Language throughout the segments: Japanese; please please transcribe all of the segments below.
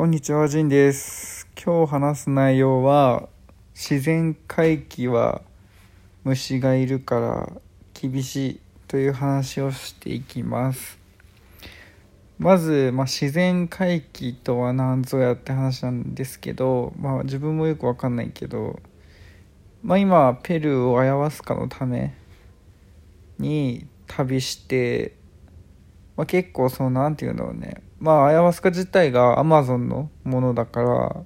こんにちは、ジンです。今日話す内容は、自然回帰は虫がいるから厳しいという話をしていきます。まず、まあ、自然回帰とは何ぞやって話なんですけど、まあ、自分もよくわかんないけど、まあ、今、ペルーをアヤワスカのために旅して、まあ、結構そのなんていうんだろうねまあアヤワスカ自体がアマゾンのものだから、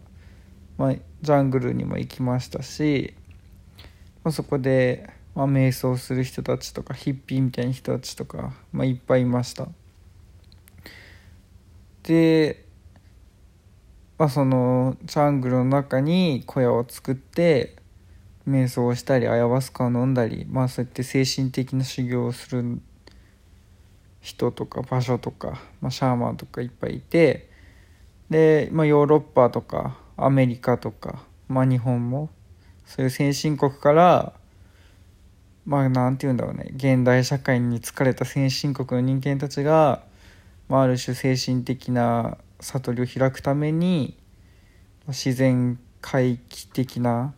まあ、ジャングルにも行きましたし、まあ、そこで、まあ、瞑想する人たちとかヒッピーみたいな人たちとか、まあ、いっぱいいました。で、まあ、そのジャングルの中に小屋を作って瞑想をしたりアヤワスカを飲んだりまあそうやって精神的な修行をする人とか場所とか、まあ、シャーマンとかいっぱいいてで、まあ、ヨーロッパとかアメリカとか、まあ、日本もそういう先進国からまあなんて言うんだろうね現代社会に疲れた先進国の人間たちが、まあ、ある種精神的な悟りを開くために自然回帰的な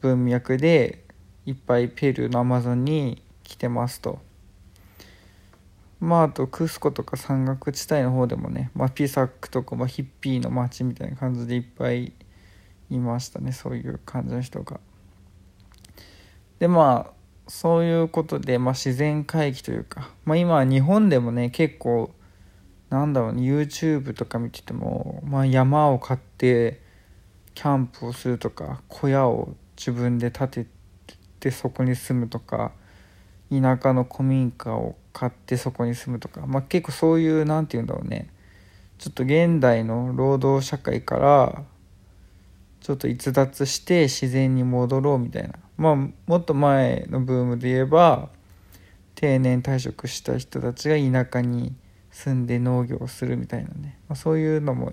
文脈でいっぱいペルーのアマゾンに来てますと。まああとクスコとか山岳地帯の方でもね、まあ、ピサックとか、まあ、ヒッピーの街みたいな感じでいっぱいいましたねそういう感じの人が。でまあそういうことで、まあ、自然回帰というか、まあ、今日本でもね結構なんだろうね YouTube とか見てても、まあ、山を買ってキャンプをするとか小屋を自分で建ててそこに住むとか田舎の古民家を買ってそこに住むとか、まあ、結構そういう何て言うんだろうね。ちょっと現代の労働社会からちょっと逸脱して自然に戻ろうみたいな。まあもっと前のブームで言えば定年退職した人たちが田舎に住んで農業をするみたいなね、まあ、そういうのも、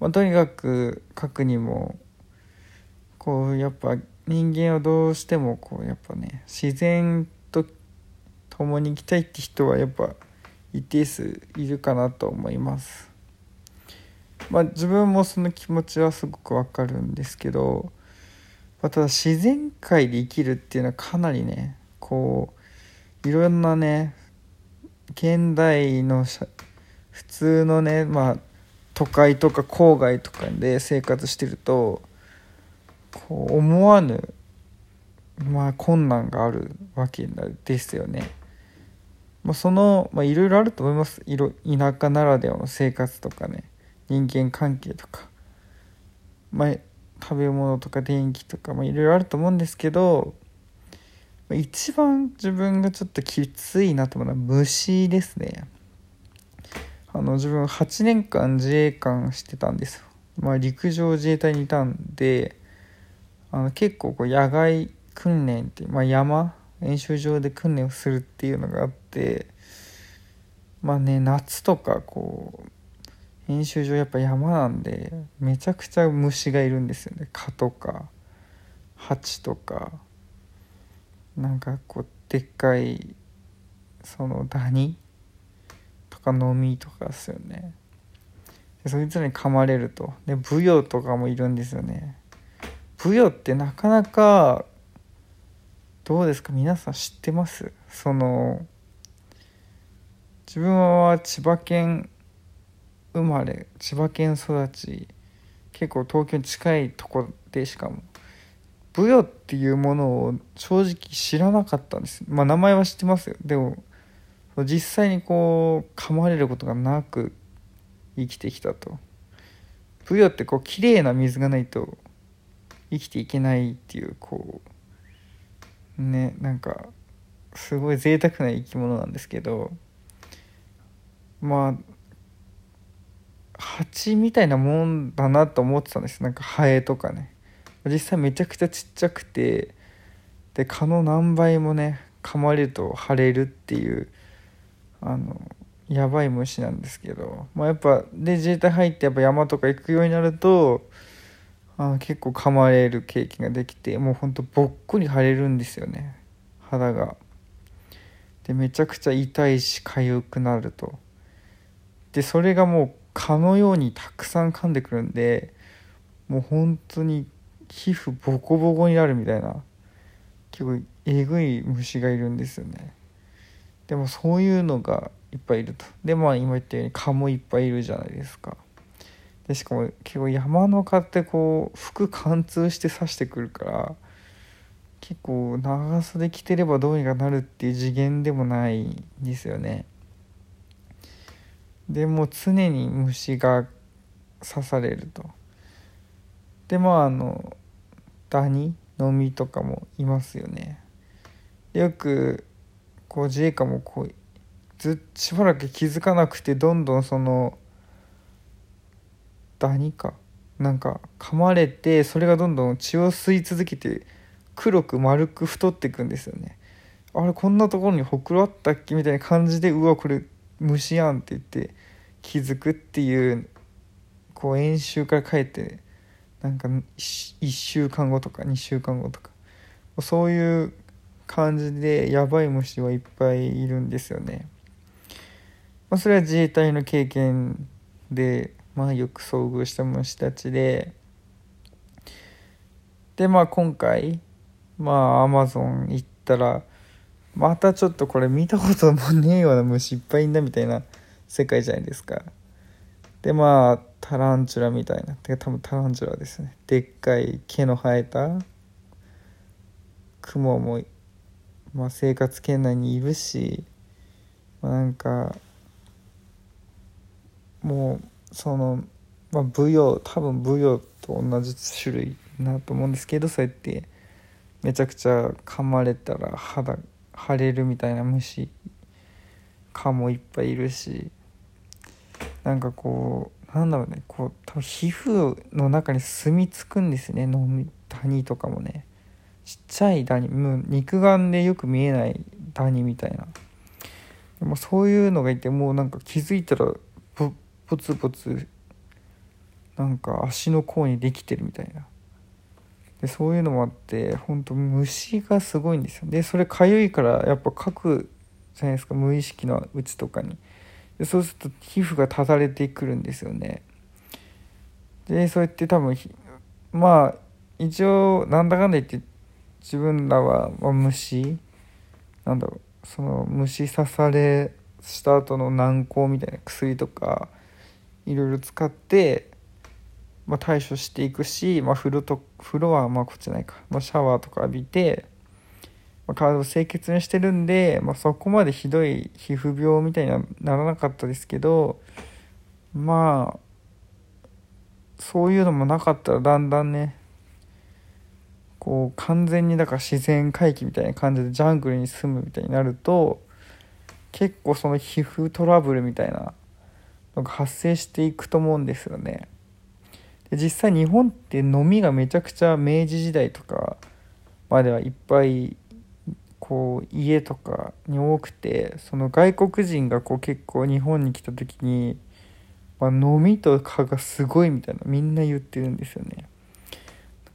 まあ、とにかく書くにもこうやっぱ人間はどうしてもこうやっぱね自然と共に行きたいって人はやっぱ一定数いるかなと思います。まあ自分もその気持ちはすごくわかるんですけど、まあ、ただ自然界で生きるっていうのはかなりねこういろんなね現代の普通のねまあ都会とか郊外とかで生活してるとこう思わぬまあ困難があるわけですよね。まあ、そのまあいろいろあると思いますいろ田舎ならではの生活とかね人間関係とか、まあ、食べ物とか電気とか、まあ、いろいろあると思うんですけど、まあ、一番自分がちょっときついなと思うのは虫ですね。あの自分8年間自衛官してたんですよ。まあ、陸上自衛隊にいたんであの結構こう野外訓練って、まあ、山演習場で訓練をするっていうのがあってまあね夏とかこう演習場やっぱ山なんでめちゃくちゃ虫がいるんですよね。蚊とか蜂とかなんかこうでっかいそのダニとかノミとかですよね。でそいつらに噛まれると。でブヨとかもいるんですよね。ブヨってなかなかどうですか？皆さん知ってます？その自分は千葉県生まれ千葉県育ち結構東京に近いとこでしかもブヨっていうものを正直知らなかったんです。まあ名前は知ってますよ。でも実際にこう噛まれることがなく生きてきたと。ブヨってこう綺麗な水がないと生きていけないっていうこうねなんかすごい贅沢な生き物なんですけどまあ蜂みたいなもんだなと思ってたんです。なんかハエとかね。実際めちゃくちゃちっちゃくてで蚊の何倍もね噛まれると腫れるっていうあのやばい虫なんですけど、まあ、やっぱで自衛隊入ってやっぱ山とか行くようになるとあ結構噛まれる経験ができてもうほんとぼっこり腫れるんですよね肌が。でめちゃくちゃ痛いし痒くなると。でそれがもう蚊のようにたくさん噛んでくるんでもう本当に皮膚ボコボコになるみたいな結構えぐい虫がいるんですよねでもそういうのがいっぱいいるとでまあ今言ったように蚊もいっぱいいるじゃないですかでしかも結構山の蚊ってこう服貫通して刺してくるから結構長袖着てればどうにかなるっていう次元でもないんですよね。でもう常に虫が刺されると。でまああのダニのみとかもいますよね。よくこう自衛官もこうずしばらく気づかなくてどんどんそのダニかなんか噛まれてそれがどんどん血を吸い続けて黒く丸く太っていくんですよねあれこんなところにほくろあったっけみたいな感じでうわこれ虫やんって言って気づくっていうこう演習から帰ってなんか1週間後とか2週間後とかそういう感じでやばい虫はいっぱいいるんですよね。まあ、それは自衛隊の経験で、まあ、よく遭遇した虫たちででまあ今回まあアマゾン行ったらまたちょっとこれ見たこともねえような虫いっぱいいんだみたいな世界じゃないですか。でまあタランチュラみたいなてか多分タランチュラですねでっかい毛の生えた雲も、まあ、生活圏内にいるし、まあ、なんかもうその、まあ、舞踊多分舞踊と同じ種類なと思うんですけどそうやってめちゃくちゃ噛まれたら肌腫れるみたいな虫蚊もいっぱいいるしなんかこうなんだろうねこう多分皮膚の中に住み着くんですねのダニとかもね。ちっちゃいダニもう肉眼でよく見えないダニみたいな。でもそういうのがいてもうなんか気づいたらポツポツなんか足の甲にできてるみたいな。でそういうのもあって本当虫がすごいんですよ。でそれかゆいからやっぱかくじゃないですか。無意識のうちとかに。でそうすると皮膚がただれてくるんですよね。でそうやって多分まあ一応なんだかんだ言って自分らは、まあ、虫なんだろうその虫刺されした後の軟膏みたいな薬とかいろいろ使ってまあ、対処していくし、まあ、風呂と風呂はまあこっちないか、まあ、シャワーとか浴びて、まあ、体を清潔にしてるんで、まあ、そこまでひどい皮膚病みたいにならなかったですけどまあそういうのもなかったらだんだんねこう完全にだから自然回帰みたいな感じでジャングルに住むみたいになると結構その皮膚トラブルみたいなのが発生していくと思うんですよね。で実際日本って飲みがめちゃくちゃ明治時代とかまではいっぱいこう家とかに多くてその外国人がこう結構日本に来た時に、まあ、飲みとかがすごいみたいなみんな言ってるんですよね。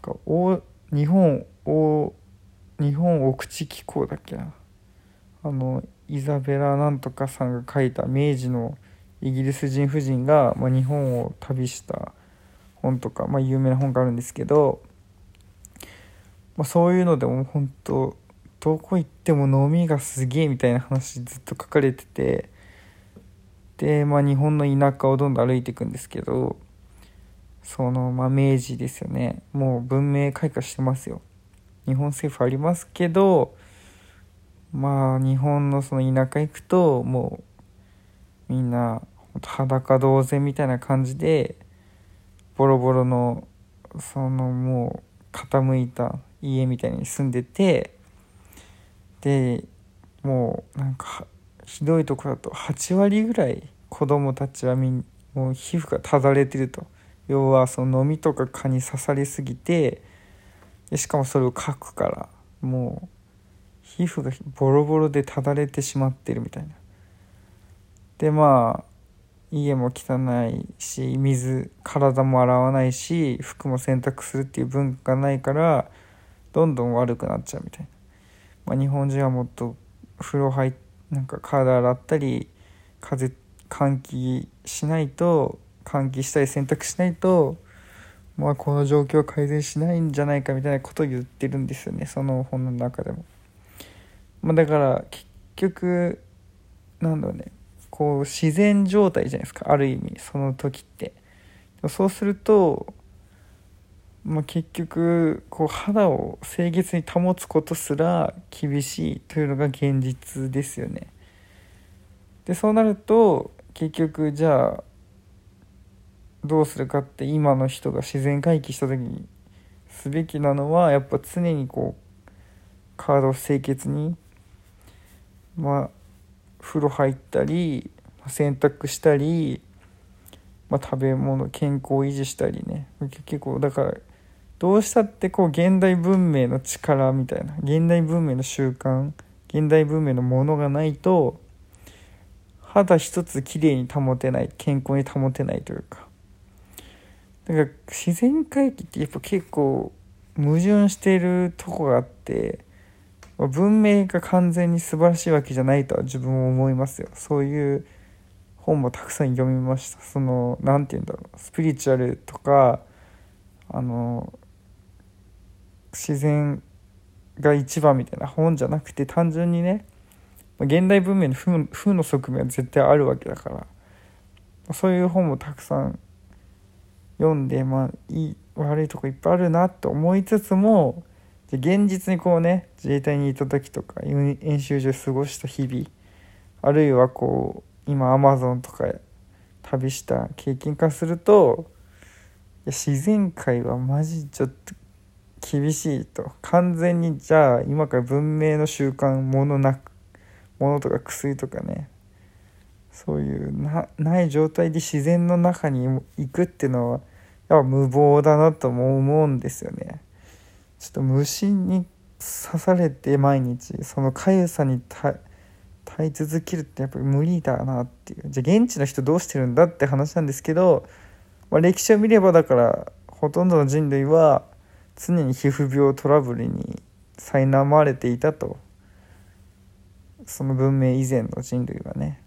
なんかお日本お日本奥地機構だっけなあのイザベラなんとかさんが書いた明治のイギリス人夫人が、まあ、日本を旅した本とか、まあ、有名な本があるんですけど、まあ、そういうのでも本当どこ行っても飲みがすげえみたいな話ずっと書かれててで、まあ、日本の田舎をどんどん歩いていくんですけどその、まあ、明治ですよね。もう文明開化してますよ。日本政府ありますけどまあ日本のその田舎行くともうみんな裸同然みたいな感じでボロボロのそのもう傾いた家みたいに住んでてでもうなんかひどいとこだと8割ぐらい子供たちはみんもう皮膚がただれてると。要はその飲みとか蚊に刺されすぎてでしかもそれをかくからもう皮膚がボロボロでただれてしまってるみたいな。でまあ家も汚いし水体も洗わないし服も洗濯するっていう文化がないからどんどん悪くなっちゃうみたいな、まあ、日本人はもっと風呂入なんか体洗ったり風換気しないと喚起したり選択しないとまあこの状況は改善しないんじゃないかみたいなことを言ってるんですよね。その本の中でも。まあ、だから結局なんだろうね。こう自然状態じゃないですかある意味その時って。そうすると、まあ、結局こう肌を清潔に保つことすら厳しいというのが現実ですよね。でそうなると結局じゃあどうするかって今の人が自然回帰した時にすべきなのはやっぱ常にこう体を清潔にまあ風呂入ったり洗濯したり、まあ、食べ物健康維持したりね。結構だからどうしたってこう現代文明の力みたいな現代文明の習慣現代文明のものがないと肌一つきれいに保てない健康に保てないというか。だから自然回帰ってやっぱ結構矛盾してるとこがあって文明が完全に素晴らしいわけじゃないとは自分も思いますよ。そういう本もたくさん読みました。その何て言うんだろう。スピリチュアルとかあの自然が一番みたいな本じゃなくて単純にね現代文明の負の側面は絶対あるわけだから。そういう本もたくさん読んでまあいい悪いとこいっぱいあるなって思いつつもで現実にこうね自衛隊にいた時とか演習所過ごした日々あるいはこう今アマゾンとか旅した経験化するといや自然界はマジちょっと厳しいと完全にじゃあ今から文明の習慣ものなくものとか薬とかねそういうなない状態で自然の中に行くっていうのはやっぱ無謀だなとも思うんですよね。ちょっと虫に刺されて毎日その痒さに耐え続けるってやっぱり無理だなっていう。じゃあ現地の人どうしてるんだって話なんですけど、まあ、歴史を見ればだからほとんどの人類は常に皮膚病トラブルに苛まれていたと。その文明以前の人類はね。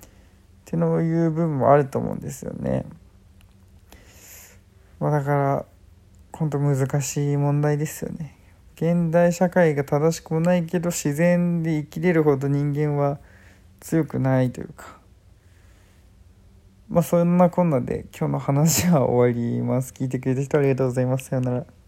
っていう部分もあると思うんですよね。まあ、だから本当難しい問題ですよね。現代社会が正しくもないけど自然で生きれるほど人間は強くないというかまあそんなこんなで今日の話は終わります。聞いてくれた人ありがとうございます。さようなら。